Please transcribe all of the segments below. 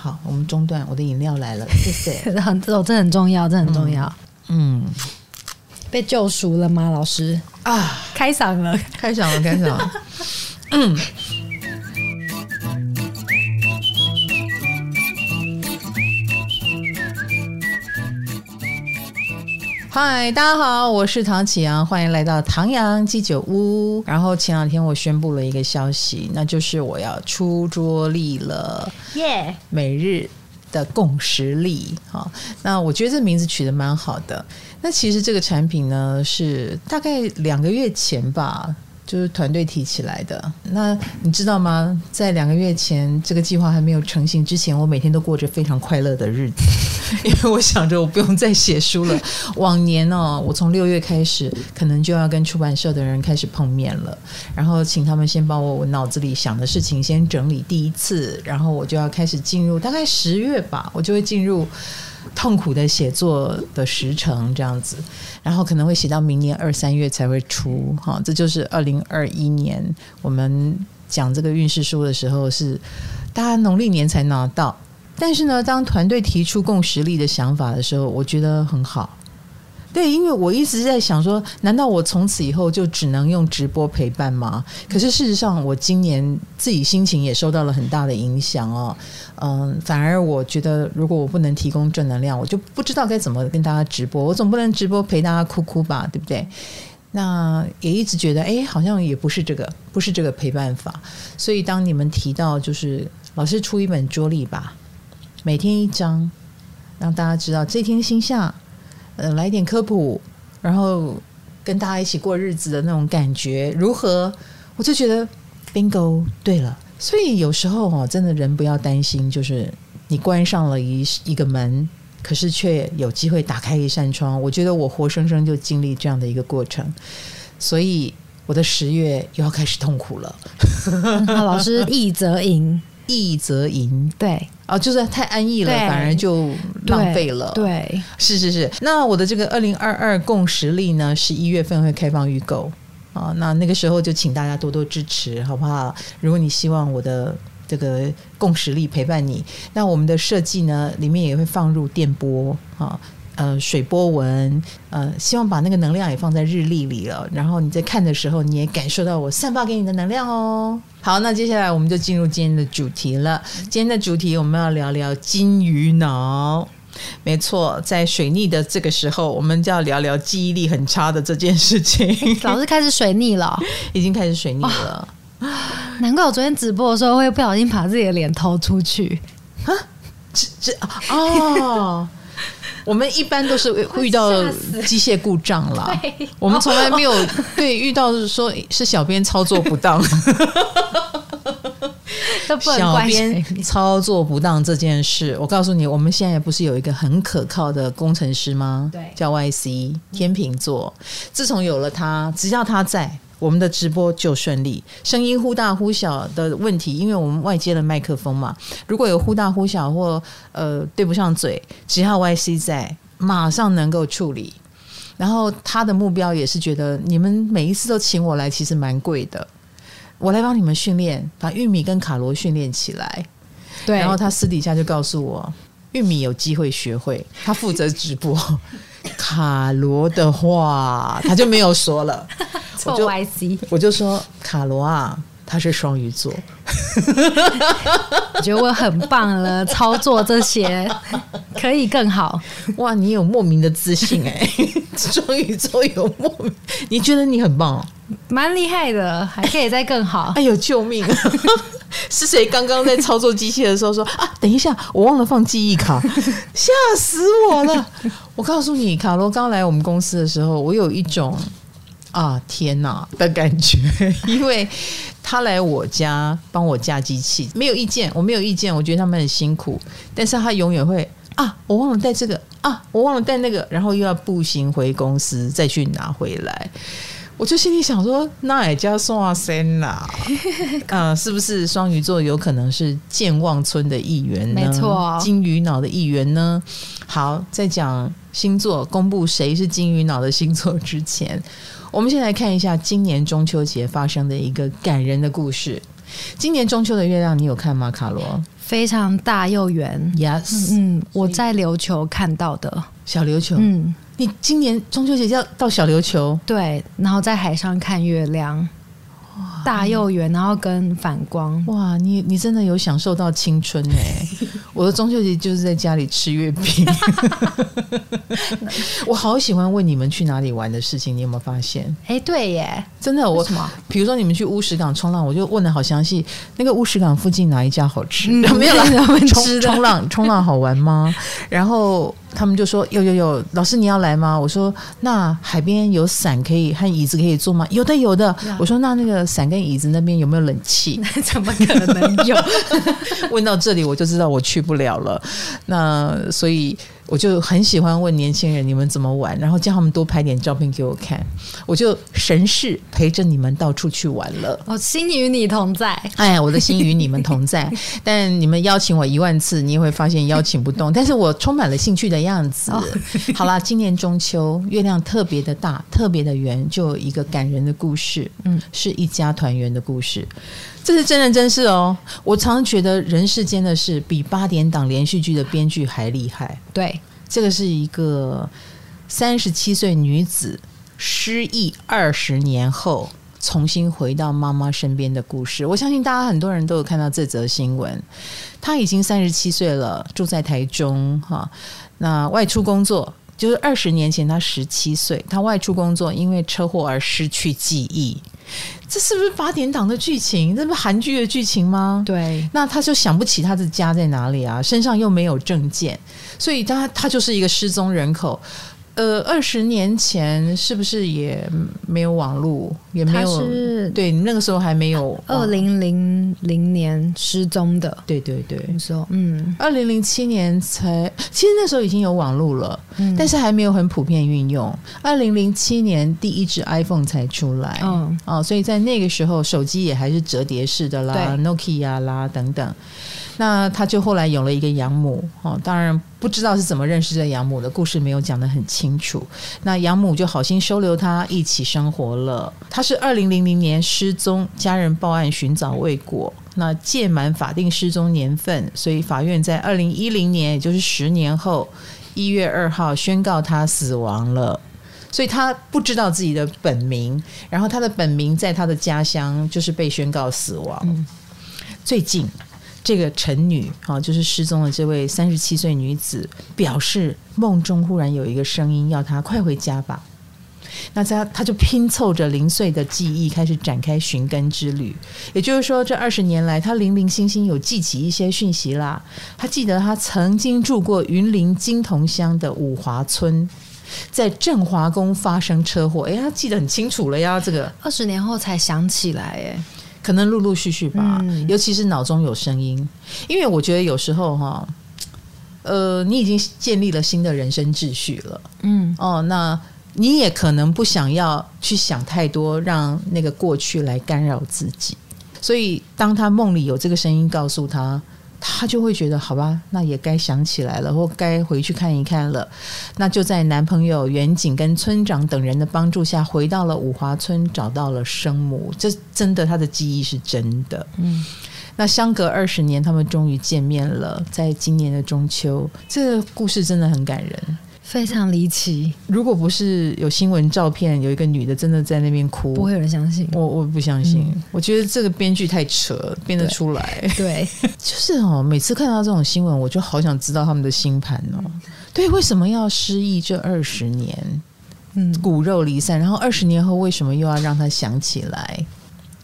好，我们中断，我的饮料来了，谢谢。很这这很重要，这很重要。嗯，嗯被救赎了吗，老师？啊，开嗓了，开嗓了，开嗓了。嗯。嗨，大家好，我是唐启阳，欢迎来到唐阳鸡酒屋。然后前两天我宣布了一个消息，那就是我要出桌历了，耶！每日的共识力，好，那我觉得这名字取得蛮好的。那其实这个产品呢，是大概两个月前吧。就是团队提起来的。那你知道吗？在两个月前，这个计划还没有成型之前，我每天都过着非常快乐的日子，因为我想着我不用再写书了。往年哦，我从六月开始，可能就要跟出版社的人开始碰面了，然后请他们先帮我我脑子里想的事情先整理第一次，然后我就要开始进入，大概十月吧，我就会进入。痛苦的写作的时程这样子，然后可能会写到明年二三月才会出哈，这就是二零二一年我们讲这个运势书的时候是大家农历年才拿到，但是呢，当团队提出共识力的想法的时候，我觉得很好。对，因为我一直在想说，难道我从此以后就只能用直播陪伴吗？可是事实上，我今年自己心情也受到了很大的影响哦。嗯，反而我觉得，如果我不能提供正能量，我就不知道该怎么跟大家直播。我总不能直播陪大家哭哭吧，对不对？那也一直觉得，哎，好像也不是这个，不是这个陪伴法。所以当你们提到，就是老师出一本桌历吧，每天一张，让大家知道这天星象。呃，来点科普，然后跟大家一起过日子的那种感觉如何？我就觉得 bingo 对了。所以有时候哦，真的人不要担心，就是你关上了一一个门，可是却有机会打开一扇窗。我觉得我活生生就经历这样的一个过程，所以我的十月又要开始痛苦了。老师，易则赢。易则赢，对，哦，就是太安逸了，反而就浪费了。对，对是是是。那我的这个二零二二共识力呢，十一月份会开放预购啊，那那个时候就请大家多多支持，好不好？如果你希望我的这个共识力陪伴你，那我们的设计呢，里面也会放入电波啊。呃，水波纹，呃，希望把那个能量也放在日历里了。然后你在看的时候，你也感受到我散发给你的能量哦。好，那接下来我们就进入今天的主题了。今天的主题我们要聊聊金鱼脑。没错，在水逆的这个时候，我们就要聊聊记忆力很差的这件事情。老师开始水逆了，已经开始水逆了。难怪我昨天直播的时候会不小心把自己的脸偷出去。啊，这这哦。我们一般都是 会遇到机械故障啦，我们从来没有 对遇到说是小编操作不当，小编操作不当这件事，我告诉你，我们现在不是有一个很可靠的工程师吗？对，叫 YC 天秤座，自从有了他，只要他在。我们的直播就顺利，声音忽大忽小的问题，因为我们外接了麦克风嘛。如果有忽大忽小或呃对不上嘴，只要 YC 在，马上能够处理。然后他的目标也是觉得你们每一次都请我来，其实蛮贵的，我来帮你们训练，把玉米跟卡罗训练起来。对，然后他私底下就告诉我，玉米有机会学会，他负责直播。卡罗的话，他就没有说了。我就我就说卡罗啊，他是双鱼座，我觉得我很棒了，操作这些可以更好。哇，你有莫名的自信哎、欸，双鱼座有莫名，你觉得你很棒，蛮厉害的，还可以再更好。哎呦，救命！是谁刚刚在操作机器的时候说啊？等一下，我忘了放记忆卡，吓死我了！我告诉你，卡罗刚来我们公司的时候，我有一种。啊天哪的感觉，因为他来我家帮我架机器，没有意见，我没有意见，我觉得他们很辛苦，但是他永远会啊，我忘了带这个啊，我忘了带那个，然后又要步行回公司再去拿回来，我就心里想说，那也叫送啊森啦，啊，是不是双鱼座有可能是健忘村的一员呢？没错，金鱼脑的一员呢？好，在讲星座公布谁是金鱼脑的星座之前。我们先来看一下今年中秋节发生的一个感人的故事。今年中秋的月亮，你有看吗？卡罗非常大又圆。Yes，嗯，我在琉球看到的小琉球。嗯，你今年中秋节要到小琉球？对，然后在海上看月亮。大又圆，然后跟反光，哇！你你真的有享受到青春哎！我的中秋节就是在家里吃月饼。我好喜欢问你们去哪里玩的事情，你有没有发现？哎、欸，对耶，真的，我什么？比如说你们去乌石港冲浪，我就问的好详细。那个乌石港附近哪一家好吃？嗯、没有啦，冲冲浪冲浪好玩吗？然后。他们就说有有有，老师你要来吗？我说那海边有伞可以和椅子可以坐吗？有的有的。我说那那个伞跟椅子那边有没有冷气？怎么可能有？问到这里我就知道我去不了了。那所以。我就很喜欢问年轻人你们怎么玩，然后叫他们多拍点照片给我看，我就神事陪着你们到处去玩了。我心与你同在，哎，我的心与你们同在。但你们邀请我一万次，你也会发现邀请不动。但是我充满了兴趣的样子。好啦，今年中秋月亮特别的大，特别的圆，就有一个感人的故事。嗯，是一家团圆的故事。这是真人真事哦！我常常觉得人世间的事比八点档连续剧的编剧还厉害。对，这个是一个三十七岁女子失忆二十年后重新回到妈妈身边的故事。我相信大家很多人都有看到这则新闻。她已经三十七岁了，住在台中哈。那外出工作，就是二十年前她十七岁，她外出工作，因为车祸而失去记忆。这是不是八点档的剧情？这不是韩剧的剧情吗？对，那他就想不起他的家在哪里啊，身上又没有证件，所以他他就是一个失踪人口。呃，二十年前是不是也没有网络，也没有？是对，那个时候还没有。二零零零年失踪的，对对对。你说，嗯，二零零七年才，其实那时候已经有网络了，嗯，但是还没有很普遍运用。二零零七年第一支 iPhone 才出来，嗯，哦，所以在那个时候手机也还是折叠式的啦，Nokia 啦等等。那他就后来有了一个养母哦，当然不知道是怎么认识这养母的，故事没有讲得很清楚。那养母就好心收留他一起生活了。他是二零零零年失踪，家人报案寻找未果，那届满法定失踪年份，所以法院在二零一零年，也就是十年后一月二号宣告他死亡了。所以他不知道自己的本名，然后他的本名在他的家乡就是被宣告死亡。嗯、最近。这个陈女啊，就是失踪的这位三十七岁女子，表示梦中忽然有一个声音要她快回家吧。那她她就拼凑着零碎的记忆，开始展开寻根之旅。也就是说，这二十年来，她零零星星有记起一些讯息啦。她记得她曾经住过云林金同乡的五华村，在振华宫发生车祸。哎，她记得很清楚了呀。这个二十年后才想起来，哎。可能陆陆续续吧，嗯、尤其是脑中有声音，因为我觉得有时候哈，呃，你已经建立了新的人生秩序了，嗯，哦，那你也可能不想要去想太多，让那个过去来干扰自己，所以当他梦里有这个声音告诉他。他就会觉得好吧，那也该想起来了，或该回去看一看了。那就在男朋友远景跟村长等人的帮助下，回到了五华村，找到了生母。这真的，他的记忆是真的。嗯，那相隔二十年，他们终于见面了，在今年的中秋。这个故事真的很感人。非常离奇，如果不是有新闻照片，有一个女的真的在那边哭，不会有人相信。我我不相信，嗯、我觉得这个编剧太扯，编得出来。对，对 就是哦，每次看到这种新闻，我就好想知道他们的星盘哦。对，为什么要失忆这二十年？嗯，骨肉离散，然后二十年后为什么又要让他想起来？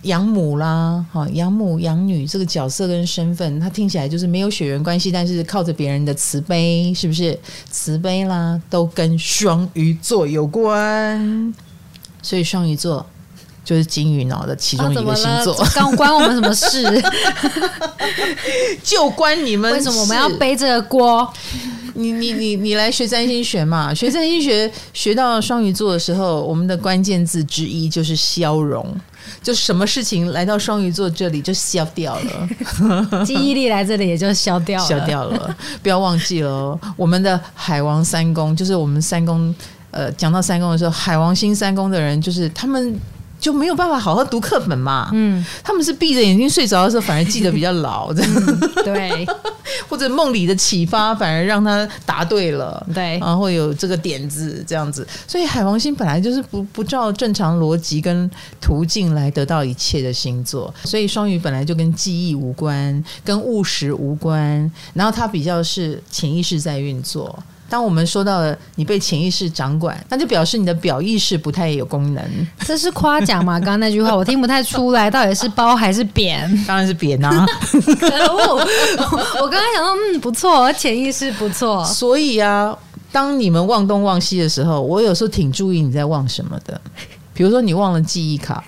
养母啦，哈，养母养女这个角色跟身份，他听起来就是没有血缘关系，但是靠着别人的慈悲，是不是？慈悲啦，都跟双鱼座有关，所以双鱼座就是金鱼脑的其中一个星座。关、哦、关我们什么事？就关你们？为什么我们要背这个锅？你你你你来学占星学嘛？学占星学学到双鱼座的时候，我们的关键字之一就是消融。就什么事情来到双鱼座这里就消掉了，记忆力来这里也就消掉了，消掉了。不要忘记了，我们的海王三宫，就是我们三宫。呃，讲到三宫的时候，海王星三宫的人，就是他们就没有办法好好读课本嘛。嗯，他们是闭着眼睛睡着的时候，反而记得比较牢。嗯、对，或者梦里的启发，反而让他答对了。对，然后有这个点子这样子。所以海王星本来就是不不照正常逻辑跟途径来得到一切的星座，所以双鱼本来就跟记忆无关，跟务实无关。然后它比较是潜意识在运作。当我们说到了你被潜意识掌管，那就表示你的表意识不太有功能。这是夸奖吗？刚刚那句话我听不太出来，到底是褒还是贬？当然是贬啊！可恶！我刚刚想到，嗯，不错，潜意识不错。所以啊，当你们忘东忘西的时候，我有时候挺注意你在忘什么的。比如说，你忘了记忆卡，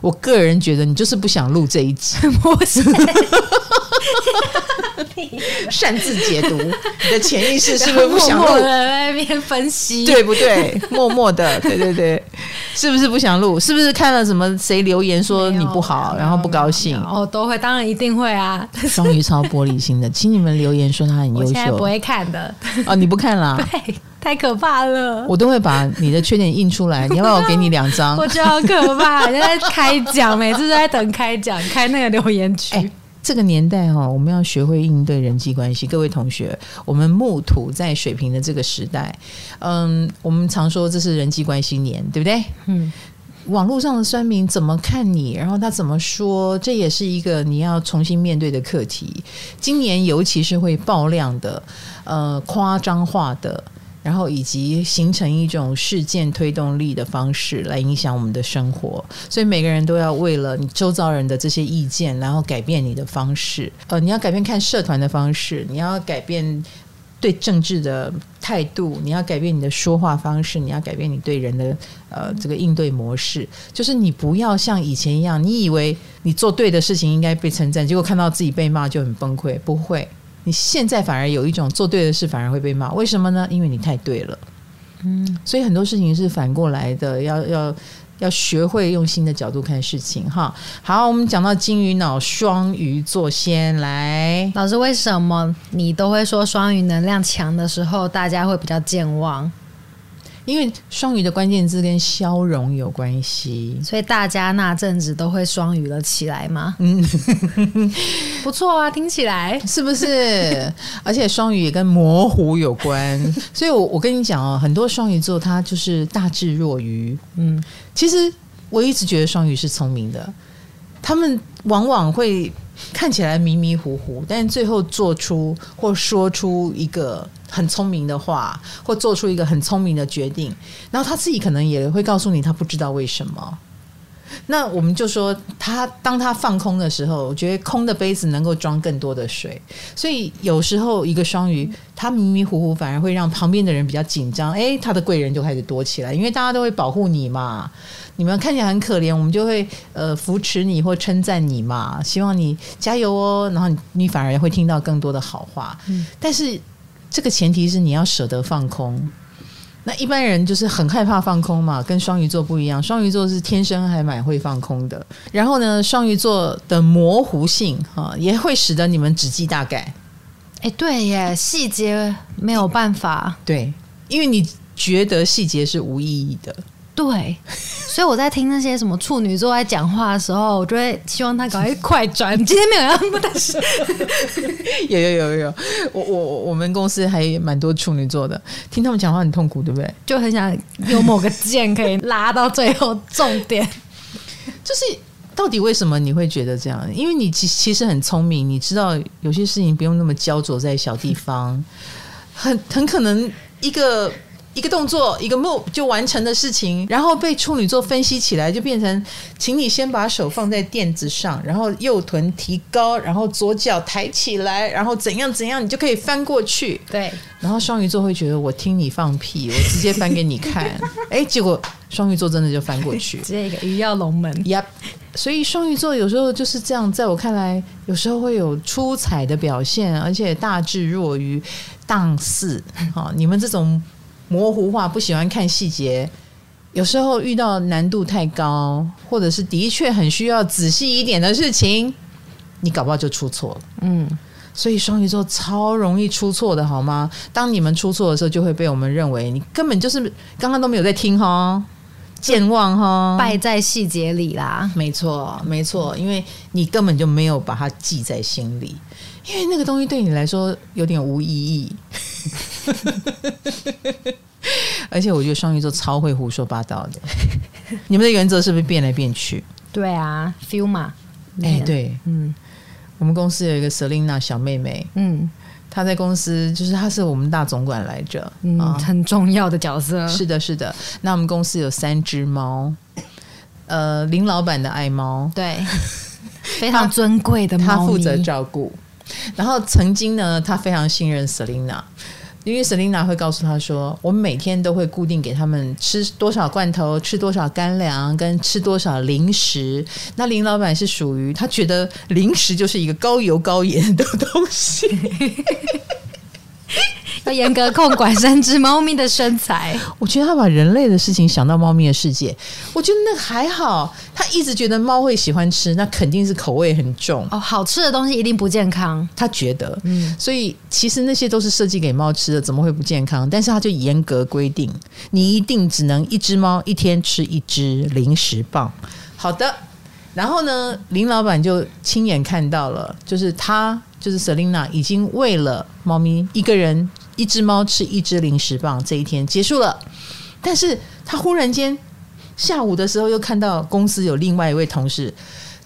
我个人觉得你就是不想录这一集。不是。擅自解读，你的潜意识是不是不想录？默默在那边分析，对不对？默默的，对对对，是不是不想录？是不是看了什么谁留言说你不好，然后不高兴？哦，都会，当然一定会啊。双鱼超玻璃心的，请你们留言说他很优秀。我现在不会看的哦，你不看啦？对，太可怕了。我都会把你的缺点印出来，你要不要我给你两张？我觉得好可怕，现在开奖，每次都在等开奖，开那个留言区。欸这个年代哈，我们要学会应对人际关系。各位同学，我们木土在水瓶的这个时代，嗯，我们常说这是人际关系年，对不对？嗯，网络上的酸民怎么看你，然后他怎么说，这也是一个你要重新面对的课题。今年尤其是会爆量的，呃，夸张化的。然后以及形成一种事件推动力的方式来影响我们的生活，所以每个人都要为了你周遭人的这些意见，然后改变你的方式。呃，你要改变看社团的方式，你要改变对政治的态度，你要改变你的说话方式，你要改变你对人的呃这个应对模式。就是你不要像以前一样，你以为你做对的事情应该被称赞，结果看到自己被骂就很崩溃，不会。你现在反而有一种做对的事反而会被骂，为什么呢？因为你太对了，嗯，所以很多事情是反过来的，要要要学会用新的角度看事情哈。好，我们讲到金鱼脑双鱼座先来，老师，为什么你都会说双鱼能量强的时候，大家会比较健忘？因为双鱼的关键字跟消融有关系，所以大家那阵子都会双鱼了起来吗？嗯，不错啊，听起来是不是？而且双鱼也跟模糊有关，所以我我跟你讲哦，很多双鱼座他就是大智若愚。嗯，其实我一直觉得双鱼是聪明的，他们往往会看起来迷迷糊糊，但最后做出或说出一个。很聪明的话，或做出一个很聪明的决定，然后他自己可能也会告诉你，他不知道为什么。那我们就说，他当他放空的时候，我觉得空的杯子能够装更多的水。所以有时候一个双鱼，他迷迷糊糊，反而会让旁边的人比较紧张。哎，他的贵人就开始多起来，因为大家都会保护你嘛。你们看起来很可怜，我们就会呃扶持你或称赞你嘛，希望你加油哦。然后你你反而会听到更多的好话。嗯，但是。这个前提是你要舍得放空。那一般人就是很害怕放空嘛，跟双鱼座不一样。双鱼座是天生还蛮会放空的。然后呢，双鱼座的模糊性哈，也会使得你们只记大概。哎，对耶，细节没有办法。对，因为你觉得细节是无意义的。对，所以我在听那些什么处女座在讲话的时候，我就会希望他赶快快转。今天没有要，但是 有有有有，我我我们公司还蛮多处女座的，听他们讲话很痛苦，对不对？就很想有某个键可以拉到最后重点。就是到底为什么你会觉得这样？因为你其其实很聪明，你知道有些事情不用那么焦灼在小地方，很很可能一个。一个动作，一个 move 就完成的事情，然后被处女座分析起来，就变成，请你先把手放在垫子上，然后右臀提高，然后左脚抬起来，然后怎样怎样，你就可以翻过去。对，然后双鱼座会觉得我听你放屁，我直接翻给你看。哎，结果双鱼座真的就翻过去，这个鱼跃龙门。Yep，所以双鱼座有时候就是这样，在我看来，有时候会有出彩的表现，而且大智若愚，档次。好，你们这种。模糊化，不喜欢看细节，有时候遇到难度太高，或者是的确很需要仔细一点的事情，你搞不好就出错了。嗯，所以双鱼座超容易出错的，好吗？当你们出错的时候，就会被我们认为你根本就是刚刚都没有在听哈。健忘哈，败在细节里啦。没错，没错，因为你根本就没有把它记在心里，因为那个东西对你来说有点无意义。而且我觉得双鱼座超会胡说八道的。你们的原则是不是变来变去？对啊，feel 嘛。哎、欸，对，嗯，我们公司有一个 Selina 小妹妹，嗯。她在公司，就是她是我们大总管来着，嗯，很重要的角色。是的，是的。那我们公司有三只猫，呃，林老板的爱猫，对，非常尊贵的猫，他负责照顾。然后曾经呢，他非常信任 Selina。因为 Selina 会告诉他说：“我们每天都会固定给他们吃多少罐头，吃多少干粮，跟吃多少零食。那林老板是属于他觉得零食就是一个高油高盐的东西。” 要严格控管三只猫咪的身材。我觉得他把人类的事情想到猫咪的世界，我觉得那还好。他一直觉得猫会喜欢吃，那肯定是口味很重哦。好吃的东西一定不健康，他觉得。嗯，所以其实那些都是设计给猫吃的，怎么会不健康？但是他就严格规定，你一定只能一只猫一天吃一只零食棒。好的，然后呢，林老板就亲眼看到了，就是他就是 Selina 已经为了猫咪一个人。一只猫吃一只零食棒，这一天结束了。但是他忽然间下午的时候又看到公司有另外一位同事，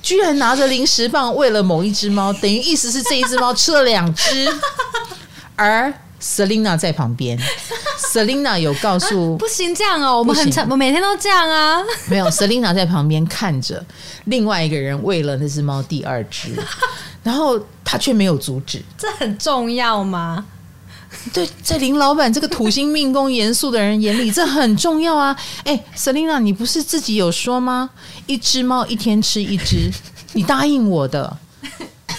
居然拿着零食棒喂了某一只猫，等于意思是这一只猫吃了两只。而 Selina 在旁边，Selina 有告诉、啊、不行这样哦，我们很常，我每天都这样啊。没有，Selina 在旁边看着另外一个人喂了那只猫第二只，然后他却没有阻止。这很重要吗？对，在林老板这个土星命宫严肃的人眼里，这很重要啊！哎，Selina，你不是自己有说吗？一只猫一天吃一只，你答应我的。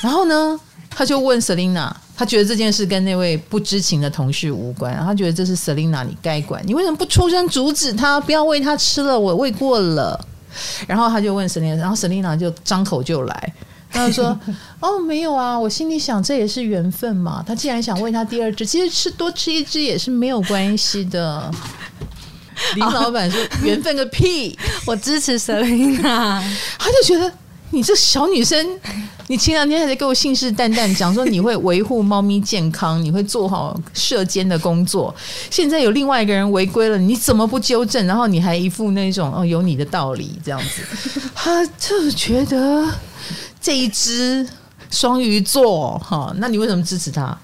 然后呢，他就问 Selina，他觉得这件事跟那位不知情的同事无关，他觉得这是 Selina 你该管，你为什么不出声阻止他，不要喂他吃了？我喂过了。然后他就问 Selina，然后 Selina 就张口就来。他就说：“ 哦，没有啊，我心里想这也是缘分嘛。他既然想喂他第二只，其实吃多吃一只也是没有关系的。”林老板说：“缘分个屁！我支持 Selina。”他就觉得你这小女生，你前两天还在给我信誓旦旦讲说你会维护猫咪健康，你会做好射监的工作。现在有另外一个人违规了，你怎么不纠正？然后你还一副那种哦有你的道理这样子，他就觉得。这一只双鱼座哈，那你为什么支持他？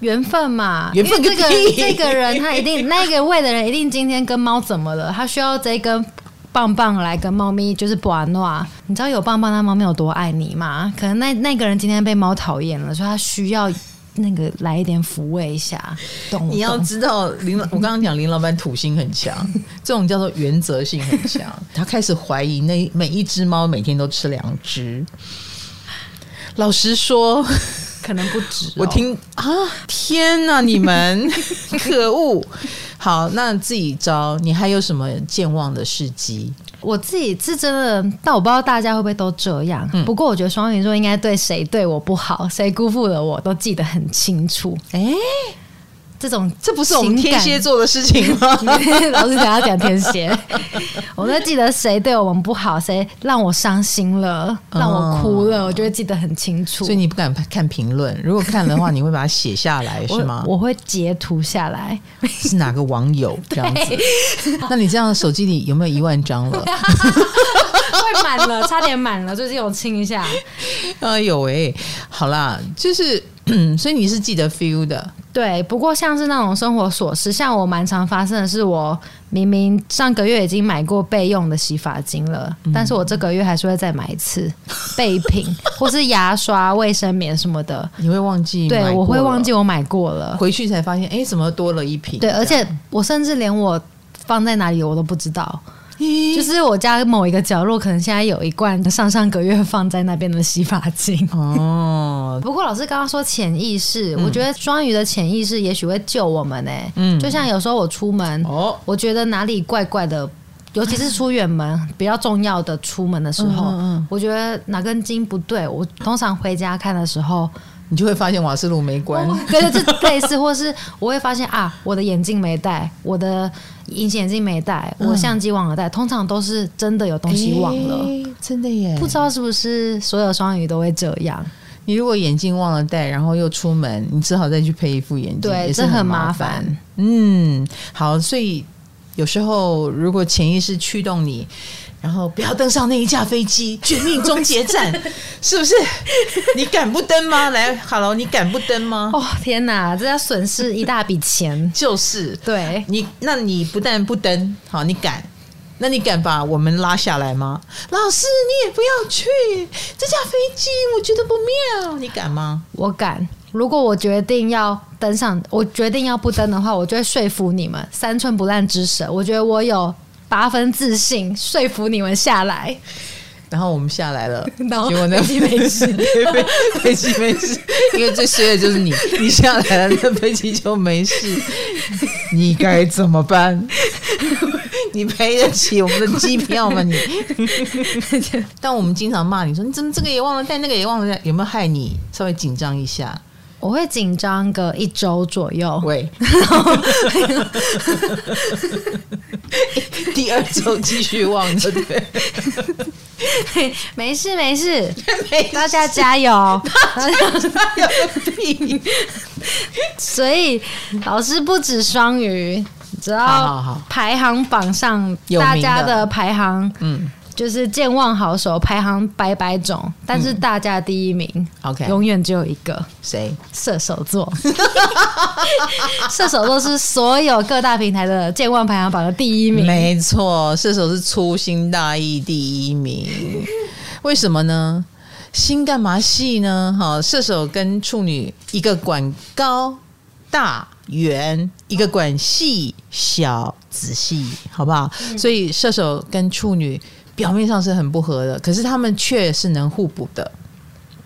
缘分嘛，缘分个这个这个人他一定 那个位的人一定今天跟猫怎么了？他需要这根棒棒来跟猫咪就是不安诺。你知道有棒棒那猫咪有多爱你吗？可能那那个人今天被猫讨厌了，所以他需要。那个来一点抚慰一下，懂？你要知道林老，我刚刚讲林老板土星很强，这种叫做原则性很强。他开始怀疑那每一只猫每天都吃两只。老实说，可能不止、哦。我听啊，天哪，你们 可恶！好，那自己招，你还有什么健忘的事迹？我自己是真的，但我不知道大家会不会都这样。嗯、不过我觉得双鱼座应该对谁对我不好，谁辜负了我都记得很清楚。哎、欸，这种这不是我们天蝎座的事情吗？老师想要讲天蝎，我都记得谁对我们不好，谁让我伤心了，让我哭了，哦、我就会记得很清楚。所以你不敢看评论，如果看的话，你会把它写下来是吗？我，我会截图下来，是哪个网友 这样子？那你这样手机里有没有一万张了？快满了，差点满了，最近我清一下。哎呦喂，好啦，就是，所以你是记得 feel 的，对。不过像是那种生活琐事，像我蛮常发生的是，我明明上个月已经买过备用的洗发精了，嗯、但是我这个月还是会再买一次 备品，或是牙刷、卫生棉什么的。你会忘记？对，我会忘记我买过了，回去才发现，哎，怎么多了一瓶？对，而且我甚至连我放在哪里我都不知道。就是我家某一个角落，可能现在有一罐上上个月放在那边的洗发精哦。不过老师刚刚说潜意识，嗯、我觉得双鱼的潜意识也许会救我们呢、欸。嗯，就像有时候我出门，哦，我觉得哪里怪怪的，尤其是出远门比较重要的出门的时候，嗯嗯嗯，我觉得哪根筋不对，我通常回家看的时候。你就会发现瓦斯炉没关。对对，这类似，或是我会发现啊，我的眼镜没戴，我的隐形眼镜没戴，我相机忘了带。通常都是真的有东西忘了，真的耶！不知道是不是所有双鱼都会这样。你如果眼镜忘了戴，然后又出门，你只好再去配一副眼镜，对，也是很麻烦。嗯，好，所以有时候如果潜意识驱动你，然后不要登上那一架飞机，绝命终结站，是不是？你敢不登吗？来，Hello，你敢不登吗？哦，天哪，这要损失一大笔钱，就是对你，那你不但不登，好，你敢？那你敢把我们拉下来吗？老师，你也不要去这架飞机，我觉得不妙。你敢吗？我敢。如果我决定要登上，我决定要不登的话，我就会说服你们三寸不烂之舌。我觉得我有八分自信说服你们下来。然后我们下来了，然后结果那 飞机没事，飞机没事，因为最衰的就是你，你下来了，那飞机就没事。你该怎么办？你赔得起我们的机票吗？你？但我们经常骂你说，你怎么这个也忘了带，那个也忘了带，有没有害你稍微紧张一下？我会紧张个一周左右。喂，第二周继续忘了，对。没事没事，大家加油，大家加油！所以老师不止双鱼，只要排行榜上大家的排行，嗯。就是健忘好手排行百百种，但是大家第一名，OK，永远只有一个，谁？射手座。射手座是所有各大平台的健忘排行榜的第一名。没错，射手是粗心大意第一名。为什么呢？心干嘛细呢？哈，射手跟处女一个管高大圆，一个管细小仔细，好不好？嗯、所以射手跟处女。表面上是很不合的，可是他们却是能互补的，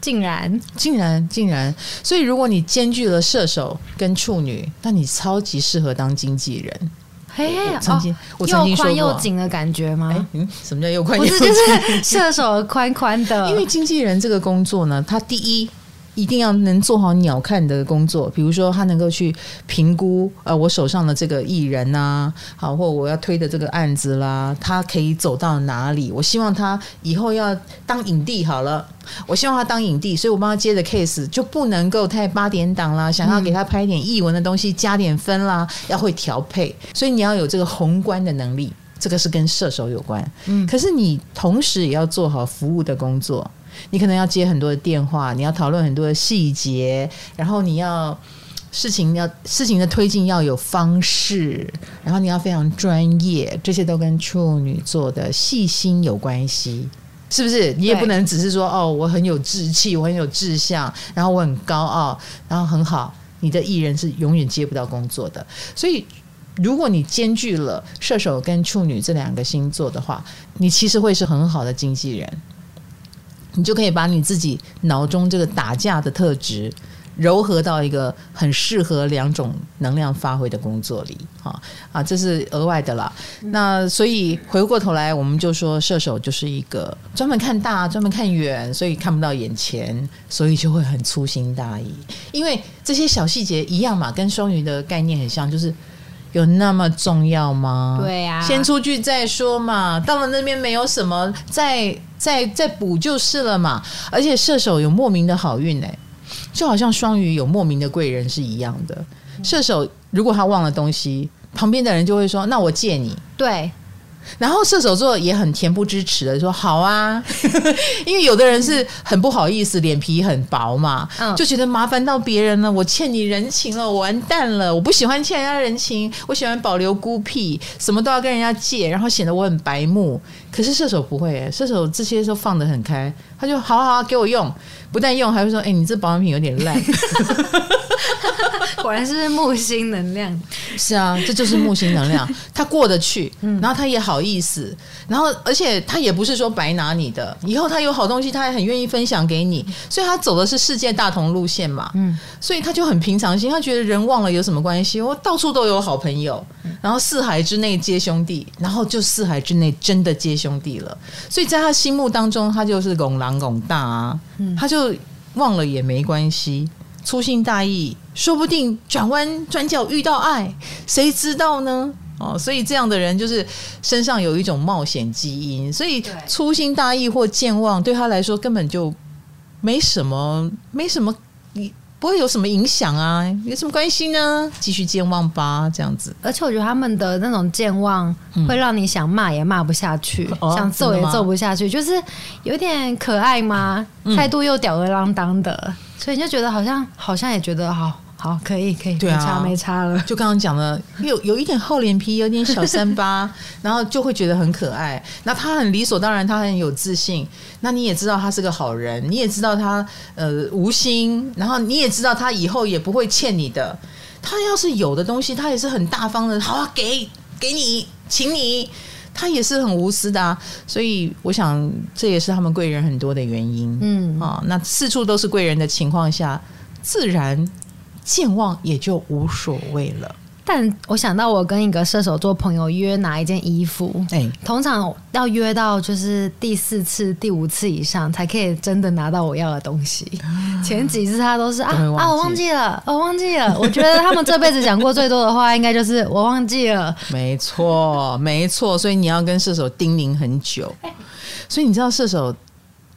竟然，竟然，竟然！所以如果你兼具了射手跟处女，那你超级适合当经纪人。嘿，嘿，曾经，哦、我曾经说过，又宽又紧的感觉吗？嗯，什么叫又宽又紧？不是，就是射手宽宽的。因为经纪人这个工作呢，他第一。一定要能做好鸟瞰的工作，比如说他能够去评估呃我手上的这个艺人呐、啊，好或我要推的这个案子啦，他可以走到哪里？我希望他以后要当影帝好了，我希望他当影帝，所以我帮他接的 case 就不能够太八点档啦，想要给他拍点译文的东西加点分啦，要会调配，所以你要有这个宏观的能力，这个是跟射手有关。嗯，可是你同时也要做好服务的工作。你可能要接很多的电话，你要讨论很多的细节，然后你要事情要事情的推进要有方式，然后你要非常专业，这些都跟处女座的细心有关系，是不是？你也不能只是说哦，我很有志气，我很有志向，然后我很高傲，然后很好，你的艺人是永远接不到工作的。所以，如果你兼具了射手跟处女这两个星座的话，你其实会是很好的经纪人。你就可以把你自己脑中这个打架的特质，柔和到一个很适合两种能量发挥的工作里，哈啊，这是额外的啦。那所以回过头来，我们就说射手就是一个专门看大、专门看远，所以看不到眼前，所以就会很粗心大意。因为这些小细节一样嘛，跟双鱼的概念很像，就是。有那么重要吗？对呀、啊，先出去再说嘛。到了那边没有什么，再再再补就是了嘛。而且射手有莫名的好运哎，就好像双鱼有莫名的贵人是一样的。射手如果他忘了东西，旁边的人就会说：“那我借你。”对。然后射手座也很恬不知耻的说：“好啊，因为有的人是很不好意思，脸皮很薄嘛，就觉得麻烦到别人了，我欠你人情了，我完蛋了。我不喜欢欠人家人情，我喜欢保留孤僻，什么都要跟人家借，然后显得我很白目。可是射手不会，射手这些都放得很开，他就好好好给我用，不但用，还会说：哎，你这保养品有点烂。”果然是木星能量，是啊，这就是木星能量，他过得去，然后他也好意思，然后而且他也不是说白拿你的，以后他有好东西，他也很愿意分享给你，所以他走的是世界大同路线嘛，嗯，所以他就很平常心，他觉得人忘了有什么关系，我到处都有好朋友，然后四海之内皆兄弟，然后就四海之内真的皆兄弟了，所以在他心目当中，他就是拱狼拱大啊，他就。忘了也没关系，粗心大意，说不定转弯转角遇到爱，谁知道呢？哦，所以这样的人就是身上有一种冒险基因，所以粗心大意或健忘对他来说根本就没什么，没什么，你不会有什么影响啊，有什么关系呢？继续健忘吧，这样子。而且我觉得他们的那种健忘会让你想骂也骂不下去，嗯、想揍也揍不下去，就是有点可爱吗？态度又吊儿郎当的，所以你就觉得好像好像也觉得好。好，可以，可以，对啊，没差没差了。就刚刚讲的，有有一点厚脸皮，有点小三八，然后就会觉得很可爱。那他很理所当然，他很有自信。那你也知道他是个好人，你也知道他呃无心，然后你也知道他以后也不会欠你的。他要是有的东西，他也是很大方的，好啊，给给你，请你，他也是很无私的啊。所以我想，这也是他们贵人很多的原因。嗯啊，那四处都是贵人的情况下，自然。健忘也就无所谓了。但我想到，我跟一个射手座朋友约拿一件衣服，哎、欸，通常要约到就是第四次、第五次以上，才可以真的拿到我要的东西。前几次他都是啊都啊，我忘记了，我忘记了。我觉得他们这辈子讲过最多的话，应该就是我忘记了。没错，没错。所以你要跟射手叮咛很久。所以你知道，射手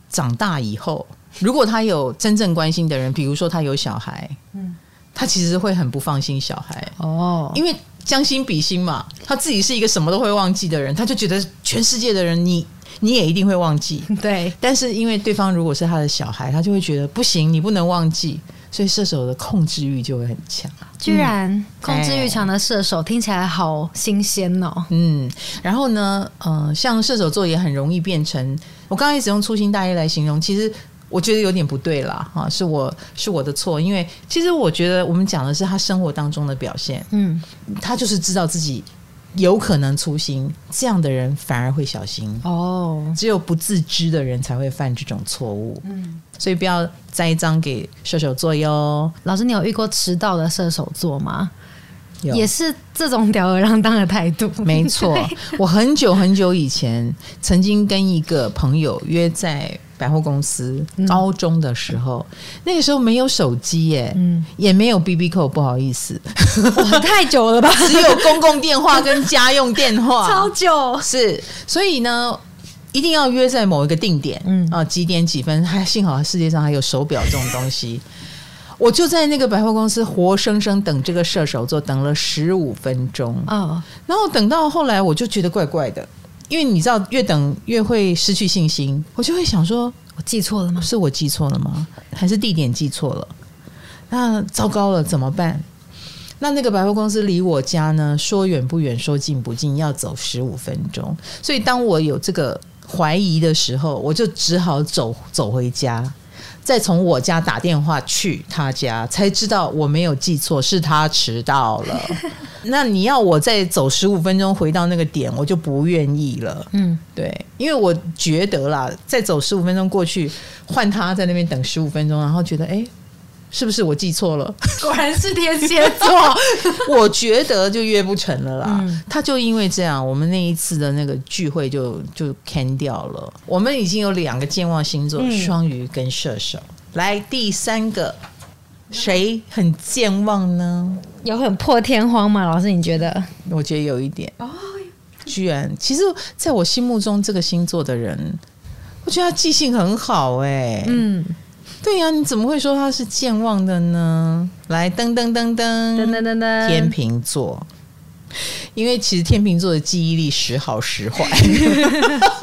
长大以后，如果他有真正关心的人，比如说他有小孩，嗯。他其实会很不放心小孩哦，因为将心比心嘛，他自己是一个什么都会忘记的人，他就觉得全世界的人你你也一定会忘记，对。但是因为对方如果是他的小孩，他就会觉得不行，你不能忘记，所以射手的控制欲就会很强。居然控制欲强的射手、哎、听起来好新鲜哦。嗯，然后呢，呃，像射手座也很容易变成，我刚刚一直用粗心大意来形容，其实。我觉得有点不对啦，哈，是我是我的错，因为其实我觉得我们讲的是他生活当中的表现，嗯，他就是知道自己有可能粗心，这样的人反而会小心哦，只有不自知的人才会犯这种错误，嗯，所以不要栽赃给射手座哟。老师，你有遇过迟到的射手座吗？有，也是这种吊儿郎当的态度，没错。我很久很久以前曾经跟一个朋友约在。百货公司，高中的时候，嗯、那个时候没有手机耶，嗯，也没有 BB Call，不好意思，太久了吧？只有公共电话跟家用电话，超久。是，所以呢，一定要约在某一个定点，嗯啊，几点几分？还幸好世界上还有手表这种东西，我就在那个百货公司活生生等这个射手座，等了十五分钟啊，然后等到后来，我就觉得怪怪的。因为你知道，越等越会失去信心，我就会想说：我记错了吗？是我记错了吗？还是地点记错了？那糟糕了，怎么办？那那个百货公司离我家呢？说远不远，说近不近，要走十五分钟。所以当我有这个怀疑的时候，我就只好走走回家。再从我家打电话去他家，才知道我没有记错，是他迟到了。那你要我再走十五分钟回到那个点，我就不愿意了。嗯，对，因为我觉得啦，再走十五分钟过去，换他在那边等十五分钟，然后觉得，哎，是不是我记错了？果然是天蝎座，我觉得就约不成了啦。嗯、他就因为这样，我们那一次的那个聚会就就 can 掉了。我们已经有两个健忘星座，嗯、双鱼跟射手。来第三个，谁很健忘呢？有很破天荒吗？老师，你觉得？我觉得有一点。哦，居然，其实在我心目中，这个星座的人，我觉得他记性很好，哎，嗯，对呀，你怎么会说他是健忘的呢？来，噔噔噔噔噔噔噔噔，天秤座。因为其实天秤座的记忆力时好时坏，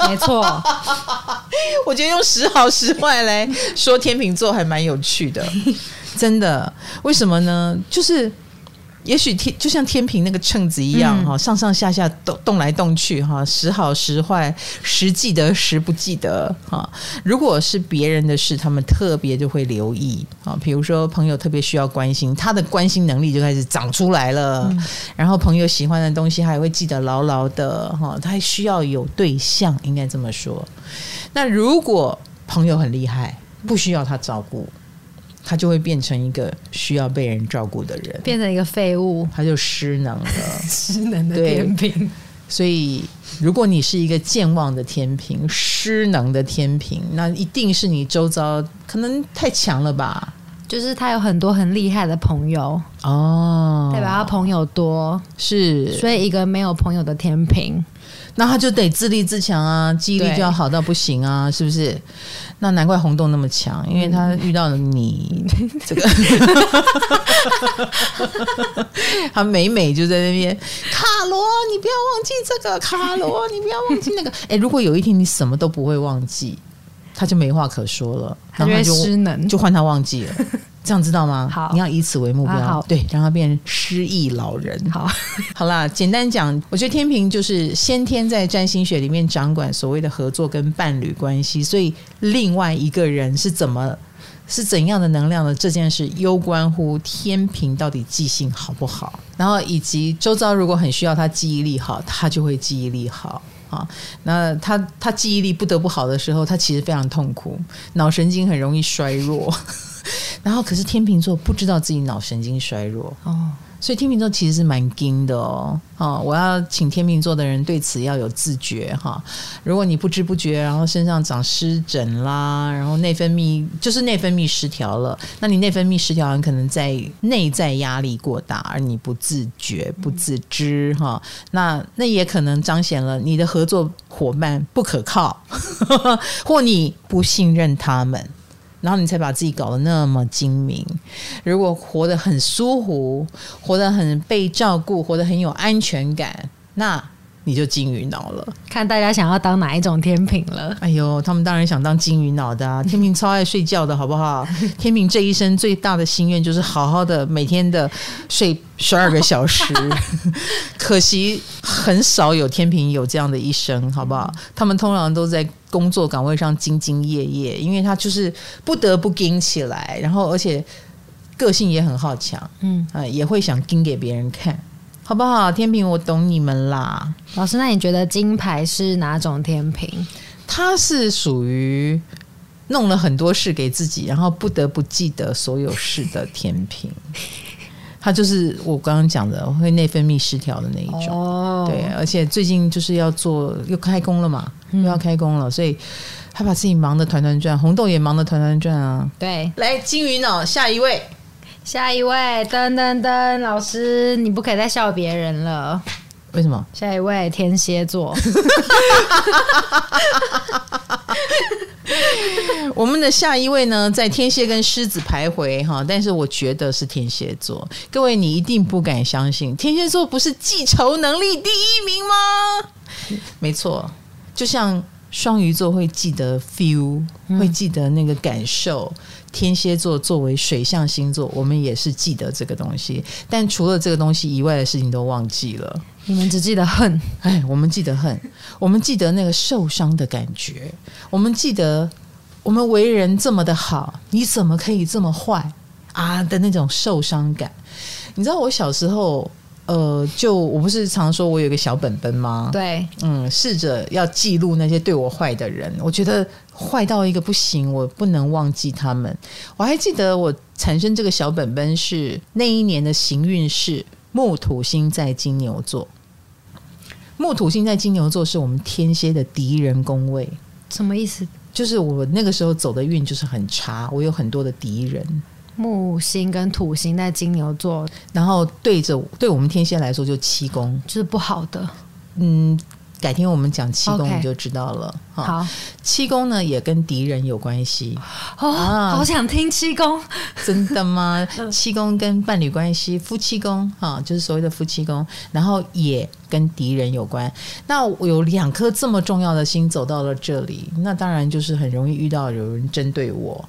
没错。我觉得用时好时坏来说天秤座还蛮有趣的，真的。为什么呢？就是。也许天就像天平那个秤子一样哈，嗯、上上下下动动来动去哈，时好时坏，时记得时不记得哈。如果是别人的事，他们特别就会留意啊。比如说朋友特别需要关心，他的关心能力就开始长出来了。嗯、然后朋友喜欢的东西，他也会记得牢牢的哈。他还需要有对象，应该这么说。那如果朋友很厉害，不需要他照顾。他就会变成一个需要被人照顾的人，变成一个废物，他就失能了，失能的天平。所以，如果你是一个健忘的天平、失能的天平，那一定是你周遭可能太强了吧？就是他有很多很厉害的朋友。哦，代表他朋友多，是，所以一个没有朋友的天秤。那他就得自立自强啊，记忆力就要好到不行啊，是不是？那难怪红豆那么强，因为他遇到了你、这个，他每每就在那边，卡罗，你不要忘记这个，卡罗，你不要忘记那个。哎、如果有一天你什么都不会忘记，他就没话可说了，他就失能，就换他忘记了。这样知道吗？好，你要以此为目标，对，让他变失忆老人。好，好啦，简单讲，我觉得天平就是先天在占星学里面掌管所谓的合作跟伴侣关系，所以另外一个人是怎么是怎样的能量的这件事，攸关乎天平到底记性好不好，然后以及周遭如果很需要他记忆力好，他就会记忆力好啊。那他他记忆力不得不好的时候，他其实非常痛苦，脑神经很容易衰弱。然后，可是天秤座不知道自己脑神经衰弱哦，所以天秤座其实是蛮惊的哦。哦，我要请天秤座的人对此要有自觉哈。如果你不知不觉，然后身上长湿疹啦，然后内分泌就是内分泌失调了，那你内分泌失调，很可能在内在压力过大，而你不自觉、不自知哈。那那也可能彰显了你的合作伙伴不可靠，或你不信任他们。然后你才把自己搞得那么精明。如果活得很舒服，活得很被照顾，活得很有安全感，那你就金鱼脑了。看大家想要当哪一种天平了。哎呦，他们当然想当金鱼脑的啊！天平超爱睡觉的，好不好？天平这一生最大的心愿就是好好的每天的睡十二个小时。可惜很少有天平有这样的一生，好不好？他们通常都在。工作岗位上兢兢业业，因为他就是不得不盯起来，然后而且个性也很好强，嗯啊，也会想盯给别人看，好不好？天平，我懂你们啦。老师，那你觉得金牌是哪种天平？他是属于弄了很多事给自己，然后不得不记得所有事的天秤。他就是我刚刚讲的会内分泌失调的那一种，哦、对，而且最近就是要做又开工了嘛，嗯、又要开工了，所以他把自己忙得团团转，红豆也忙得团团转啊。对，来金鱼脑，下一位，下一位，噔噔噔，老师你不可以再笑别人了，为什么？下一位天蝎座。我们的下一位呢，在天蝎跟狮子徘徊哈，但是我觉得是天蝎座。各位，你一定不敢相信，天蝎座不是记仇能力第一名吗？没错，就像双鱼座会记得 feel，会记得那个感受。天蝎座作为水象星座，我们也是记得这个东西，但除了这个东西以外的事情都忘记了。你们只记得恨，哎，我们记得恨，我们记得那个受伤的感觉，我们记得我们为人这么的好，你怎么可以这么坏啊的那种受伤感？你知道我小时候，呃，就我不是常说我有一个小本本吗？对，嗯，试着要记录那些对我坏的人，我觉得坏到一个不行，我不能忘记他们。我还记得我产生这个小本本是那一年的行运是。木土星在金牛座，木土星在金牛座是我们天蝎的敌人宫位，什么意思？就是我那个时候走的运就是很差，我有很多的敌人。木星跟土星在金牛座，然后对着对我们天蝎来说就七宫，就是不好的。嗯。改天我们讲七宫你就知道了。Okay, 好，七宫呢也跟敌人有关系。哦，啊、好想听七宫，真的吗？七宫跟伴侣关系，夫妻宫哈，就是所谓的夫妻宫，然后也跟敌人有关。那我有两颗这么重要的心走到了这里，那当然就是很容易遇到有人针对我。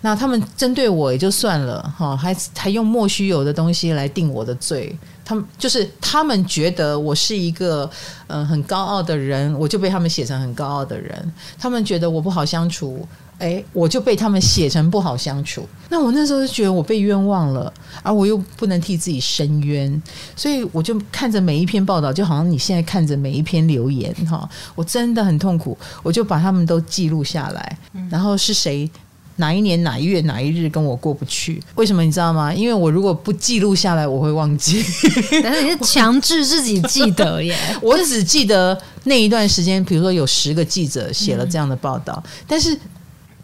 那他们针对我也就算了哈，还还用莫须有的东西来定我的罪。他们就是他们觉得我是一个嗯、呃、很高傲的人，我就被他们写成很高傲的人。他们觉得我不好相处，哎，我就被他们写成不好相处。那我那时候就觉得我被冤枉了，而我又不能替自己伸冤，所以我就看着每一篇报道，就好像你现在看着每一篇留言哈，我真的很痛苦。我就把他们都记录下来，然后是谁哪一年哪一月哪一日跟我过不去？为什么你知道吗？因为我如果不记录下来，我会忘记。但是你是强制自己记得耶？我只记得那一段时间，比如说有十个记者写了这样的报道，嗯、但是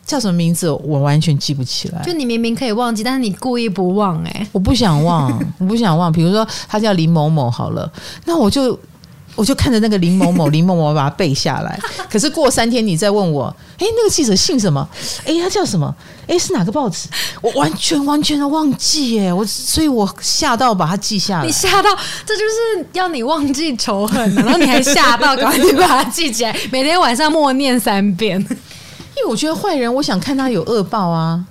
叫什么名字我完全记不起来。就你明明可以忘记，但是你故意不忘哎？我不想忘，我不想忘。比如说他叫林某某好了，那我就。我就看着那个林某某，林某某，把它背下来。可是过三天，你再问我，哎，那个记者姓什么？哎，他叫什么？哎，是哪个报纸？我完全完全的忘记耶！我，所以我吓到把它记下来。你吓到，这就是要你忘记仇恨，然后你还吓到，赶紧把它记起来，每天晚上默念三遍。因为我觉得坏人，我想看他有恶报啊。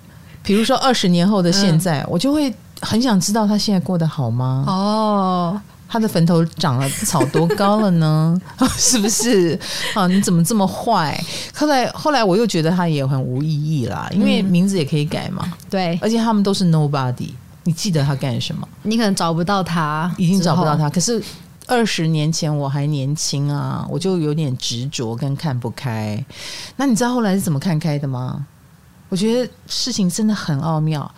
比如说二十年后的现在，嗯、我就会很想知道他现在过得好吗？哦。他的坟头长了草多高了呢？是不是？啊，你怎么这么坏？后来后来我又觉得他也很无意义啦，因为名字也可以改嘛。嗯、对，而且他们都是 nobody，你记得他干什么？你可能找不到他，已经找不到他。可是二十年前我还年轻啊，我就有点执着跟看不开。那你知道后来是怎么看开的吗？我觉得事情真的很奥妙。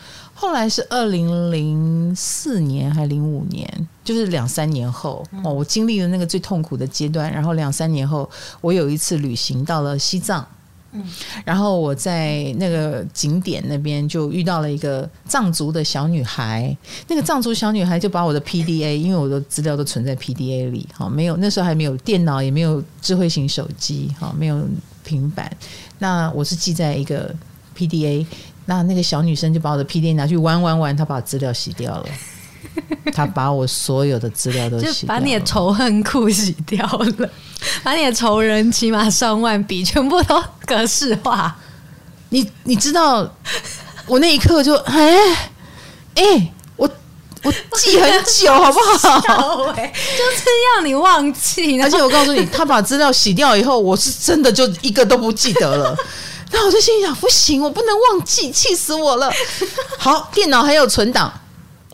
后来是二零零四年还是零五年，就是两三年后哦，我经历了那个最痛苦的阶段。然后两三年后，我有一次旅行到了西藏，嗯然后我在那个景点那边就遇到了一个藏族的小女孩。那个藏族小女孩就把我的 PDA，因为我的资料都存在 PDA 里，哈，没有那时候还没有电脑，也没有智慧型手机，哈，没有平板。那我是记在一个 PDA。那那个小女生就把我的 PDA 拿去玩玩玩，她把资料洗掉了。她把我所有的资料都洗掉了，把你的仇恨库洗掉了，把你的仇人起码上万笔全部都格式化。你你知道，我那一刻就哎哎、欸，我我记很久好不好？就是要你忘记。而且我告诉你，他把资料洗掉以后，我是真的就一个都不记得了。那我就心想，不行，我不能忘记，气死我了。好，电脑还有存档，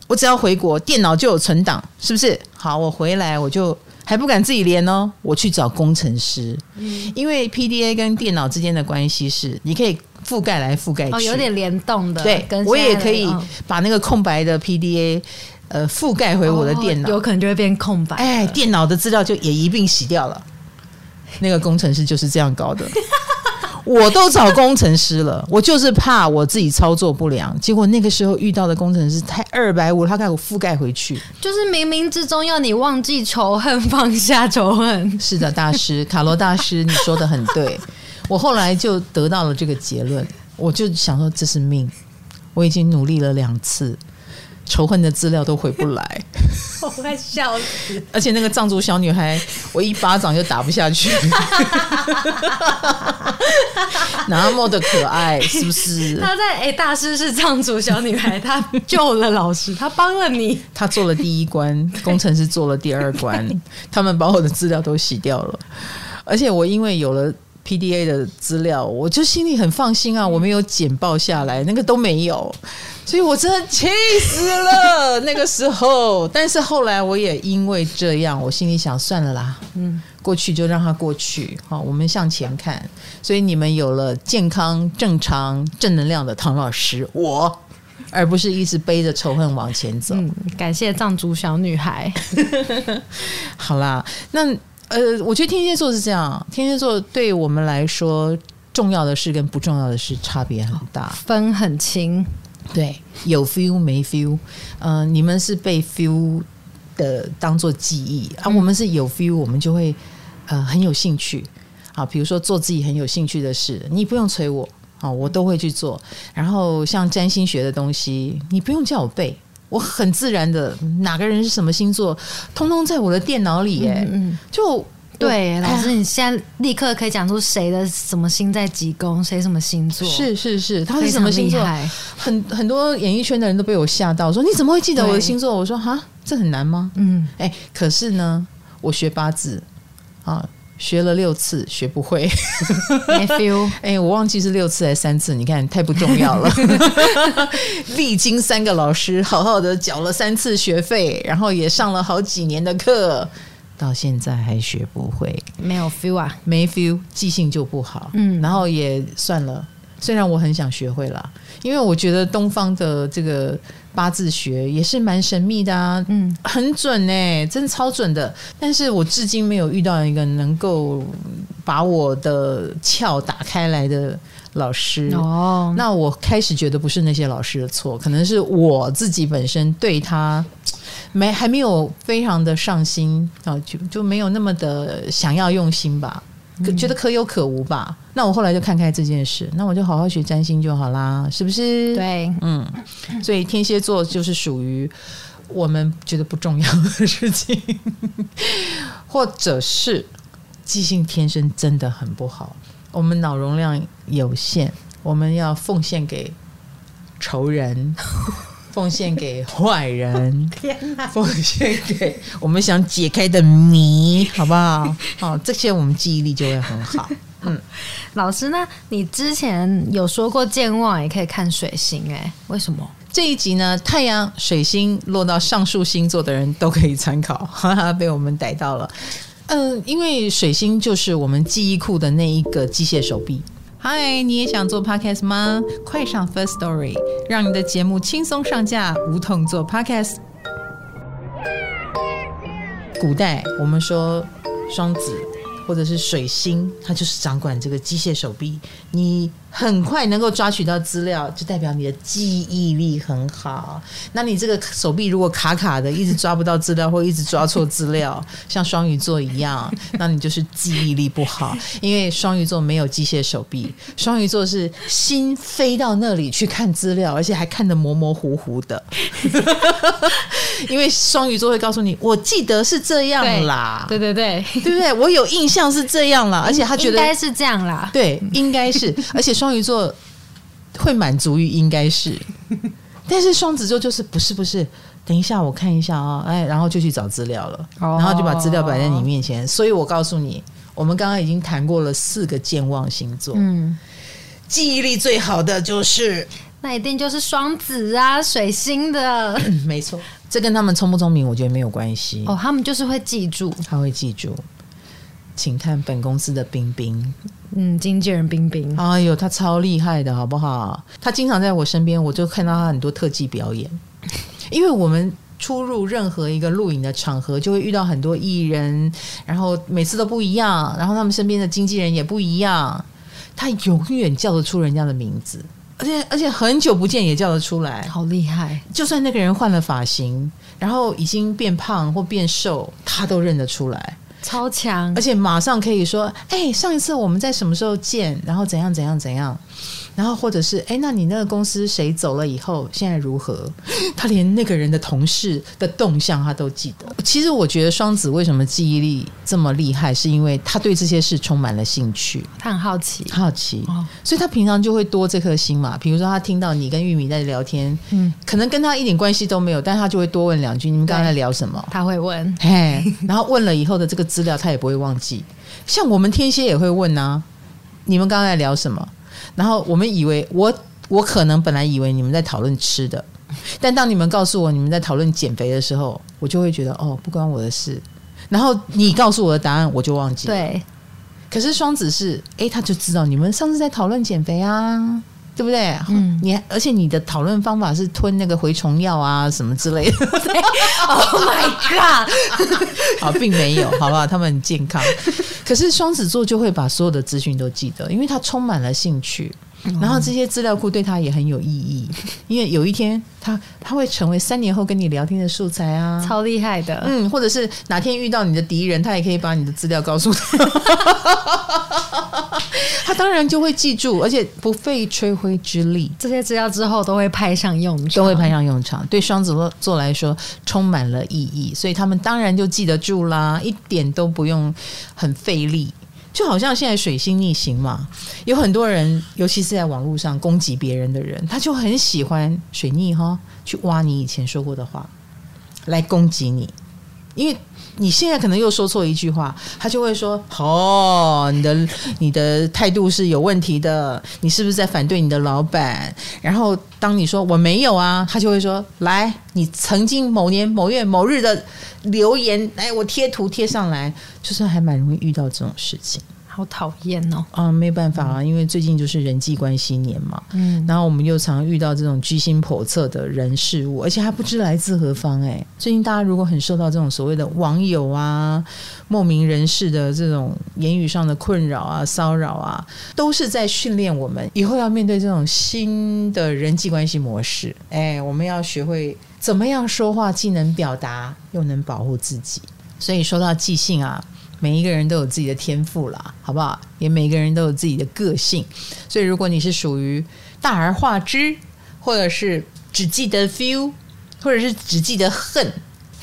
我只要回国，电脑就有存档，是不是？好，我回来我就还不敢自己连哦，我去找工程师，嗯、因为 PDA 跟电脑之间的关系是，你可以覆盖来覆盖去，哦，有点联动的。对，跟我也可以把那个空白的 PDA 呃覆盖回我的电脑，哦，有可能就会变空白。哎，电脑的资料就也一并洗掉了。那个工程师就是这样搞的。我都找工程师了，我就是怕我自己操作不良。结果那个时候遇到的工程师太二百五，他给我覆盖回去，就是冥冥之中要你忘记仇恨，放下仇恨。是的，大师 卡罗大师，你说的很对。我后来就得到了这个结论，我就想说这是命。我已经努力了两次。仇恨的资料都回不来，我快笑死！而且那个藏族小女孩，我一巴掌就打不下去，那么的可爱，是不是？她在哎、欸，大师是藏族小女孩，她救了老师，她帮了你，她做了第一关，工程师做了第二关，他们把我的资料都洗掉了，而且我因为有了。PDA 的资料，我就心里很放心啊，我没有简报下来，那个都没有，所以我真的气死了 那个时候。但是后来我也因为这样，我心里想算了啦，嗯，过去就让它过去，好，我们向前看。所以你们有了健康、正常、正能量的唐老师，我，而不是一直背着仇恨往前走。嗯，感谢藏族小女孩。好啦，那。呃，我觉得天蝎座是这样，天蝎座对我们来说，重要的事跟不重要的事差别很大，分很清。对，有 feel 没 feel，呃，你们是被 feel 的当做记忆，而、啊、我们是有 feel，我们就会呃很有兴趣。好，比如说做自己很有兴趣的事，你不用催我，好，我都会去做。然后像占星学的东西，你不用叫我背。我很自然的，哪个人是什么星座，通通在我的电脑里耶。嗯，嗯，就对老师，你现在立刻可以讲出谁的什么星在几宫，谁什么星座？是是是，他是什么星座？很很多演艺圈的人都被我吓到，说你怎么会记得我的星座？我说哈，这很难吗？嗯，哎，可是呢，我学八字啊。学了六次，学不会。没 feel。哎，我忘记是六次还是三次，你看太不重要了。历经三个老师，好好的缴了三次学费，然后也上了好几年的课，到现在还学不会，没有 feel 啊，没 feel，记性就不好。嗯，然后也算了，虽然我很想学会啦，因为我觉得东方的这个八字学也是蛮神秘的啊，嗯，很准呢、欸，真的超准的。但是我至今没有遇到一个能够把我的窍打开来的老师哦。那我开始觉得不是那些老师的错，可能是我自己本身对他没还没有非常的上心啊，就就没有那么的想要用心吧。觉得可有可无吧，那我后来就看开这件事，那我就好好学占星就好啦，是不是？对，嗯，所以天蝎座就是属于我们觉得不重要的事情，或者是记性天生真的很不好，我们脑容量有限，我们要奉献给仇人。奉献给坏人，天哪！奉献给我们想解开的谜，好不好？好，这些我们记忆力就会很好。嗯，老师呢？你之前有说过健忘也可以看水星，哎，为什么？这一集呢？太阳、水星落到上述星座的人都可以参考，哈哈，被我们逮到了。嗯，因为水星就是我们记忆库的那一个机械手臂。嗨，你也想做 podcast 吗？快上 First Story，让你的节目轻松上架，无痛做 podcast。古代我们说双子。或者是水星，它就是掌管这个机械手臂，你很快能够抓取到资料，就代表你的记忆力很好。那你这个手臂如果卡卡的，一直抓不到资料，或一直抓错资料，像双鱼座一样，那你就是记忆力不好。因为双鱼座没有机械手臂，双鱼座是心飞到那里去看资料，而且还看得模模糊糊的。因为双鱼座会告诉你，我记得是这样啦，对对对，对不对？我有印象是这样啦，而且他觉得应该是这样啦，对，应该是。而且双鱼座会满足于应该是，但是双子座就是不是不是。等一下，我看一下啊，哎，然后就去找资料了，然后就把资料摆在你面前。所以我告诉你，我们刚刚已经谈过了四个健忘星座，嗯，记忆力最好的就是。那一定就是双子啊，水星的，没错。这跟他们聪不聪明，我觉得没有关系。哦，他们就是会记住，他会记住。请看本公司的冰冰，嗯，经纪人冰冰，哎呦，他超厉害的，好不好？他经常在我身边，我就看到他很多特技表演。因为我们出入任何一个录影的场合，就会遇到很多艺人，然后每次都不一样，然后他们身边的经纪人也不一样，他永远叫得出人家的名字。而且而且很久不见也叫得出来，好厉害！就算那个人换了发型，然后已经变胖或变瘦，他都认得出来，超强！而且马上可以说：“哎，上一次我们在什么时候见？然后怎样怎样怎样。”然后或者是哎，那你那个公司谁走了以后，现在如何？他连那个人的同事的动向他都记得。其实我觉得双子为什么记忆力这么厉害，是因为他对这些事充满了兴趣，他很好奇，好奇，哦、所以他平常就会多这颗心嘛。比如说他听到你跟玉米在聊天，嗯，可能跟他一点关系都没有，但他就会多问两句：“你们刚才在聊什么？”他会问，嘿，然后问了以后的这个资料他也不会忘记。像我们天蝎也会问啊：“你们刚才在聊什么？”然后我们以为我我可能本来以为你们在讨论吃的，但当你们告诉我你们在讨论减肥的时候，我就会觉得哦，不关我的事。然后你告诉我的答案，我就忘记了。对，可是双子是诶，他就知道你们上次在讨论减肥啊，对不对？嗯，你而且你的讨论方法是吞那个蛔虫药啊什么之类的。Oh my god！好，并没有，好不好？他们很健康。可是双子座就会把所有的资讯都记得，因为他充满了兴趣，然后这些资料库对他也很有意义，因为有一天他他会成为三年后跟你聊天的素材啊，超厉害的，嗯，或者是哪天遇到你的敌人，他也可以把你的资料告诉他，他当然就会记住，而且不费吹灰之力，这些资料之后都会派上用场，都会派上用场，对双子座来说充满了意义，所以他们当然就记得住啦，一点都不用很费。费力，就好像现在水星逆行嘛，有很多人，尤其是在网络上攻击别人的人，他就很喜欢水逆哈，去挖你以前说过的话来攻击你，因为你现在可能又说错一句话，他就会说：“哦，你的你的态度是有问题的，你是不是在反对你的老板？”然后当你说我没有啊，他就会说：“来，你曾经某年某月某日的留言，来，我贴图贴上来。”就是还蛮容易遇到这种事情。好讨厌哦！啊，没办法啊，因为最近就是人际关系年嘛，嗯，然后我们又常遇到这种居心叵测的人事物，而且还不知来自何方。哎，最近大家如果很受到这种所谓的网友啊、莫名人士的这种言语上的困扰啊、骚扰啊，都是在训练我们以后要面对这种新的人际关系模式。哎，我们要学会怎么样说话，既能表达又能保护自己。所以说到即兴啊。每一个人都有自己的天赋啦，好不好？也每个人都有自己的个性，所以如果你是属于大而化之，或者是只记得 feel，或者是只记得恨，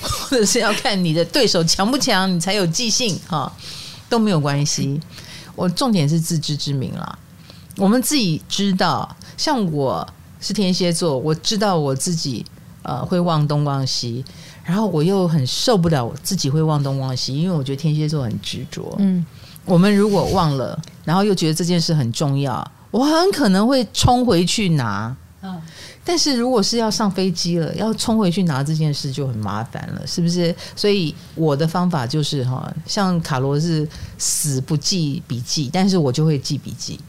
或者是要看你的对手强不强，你才有记性哈，都没有关系。我重点是自知之明啦，我们自己知道，像我是天蝎座，我知道我自己呃会忘东忘西。然后我又很受不了我自己会忘东忘西，因为我觉得天蝎座很执着。嗯，我们如果忘了，然后又觉得这件事很重要，我很可能会冲回去拿。嗯，但是如果是要上飞机了，要冲回去拿这件事就很麻烦了，是不是？所以我的方法就是哈，像卡罗是死不记笔记，但是我就会记笔记。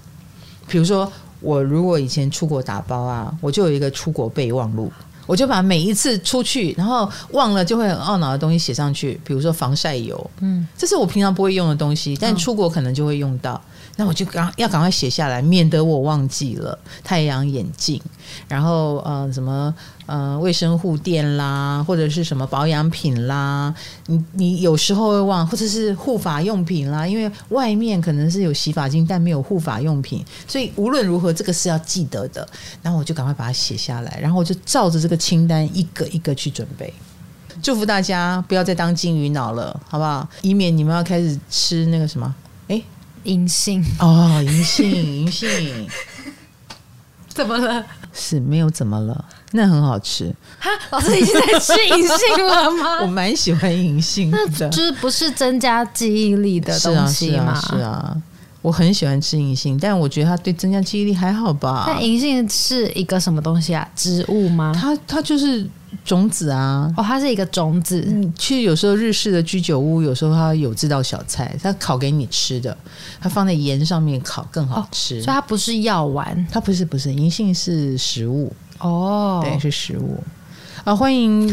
比如说，我如果以前出国打包啊，我就有一个出国备忘录。我就把每一次出去，然后忘了就会很懊恼的东西写上去，比如说防晒油，嗯，这是我平常不会用的东西，但出国可能就会用到。那我就赶要赶快写下来，免得我忘记了。太阳眼镜，然后呃什么呃卫生护垫啦，或者是什么保养品啦，你你有时候会忘，或者是护发用品啦，因为外面可能是有洗发精，但没有护发用品，所以无论如何这个是要记得的。然后我就赶快把它写下来，然后我就照着这个清单一个一个去准备。祝福大家不要再当金鱼脑了，好不好？以免你们要开始吃那个什么，银杏哦，银杏，银杏，怎么了？是没有怎么了？那很好吃。哈，老师已经在吃银杏了吗？我蛮喜欢银杏的，就是不是增加记忆力的东西吗？是啊，是啊，是啊，我很喜欢吃银杏，但我觉得它对增加记忆力还好吧。那银杏是一个什么东西啊？植物吗？它它就是。种子啊，哦，它是一个种子。嗯，其实有时候日式的居酒屋，有时候它有这道小菜，它烤给你吃的，它放在盐上面烤更好吃。哦，所以它不是药丸，它不是不是，银杏是食物哦，对，是食物啊，欢迎。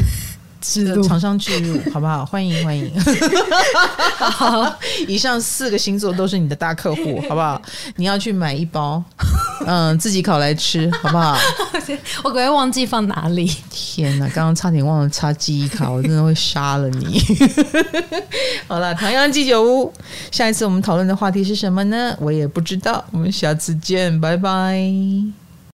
厂商置入，好不好？欢迎欢迎。好，以上四个星座都是你的大客户，好不好？你要去买一包，嗯，自己烤来吃，好不好？我可能忘记放哪里。天哪，刚刚差点忘了插记忆卡，我真的会杀了你。好了，唐阳鸡酒屋，下一次我们讨论的话题是什么呢？我也不知道。我们下次见，拜拜。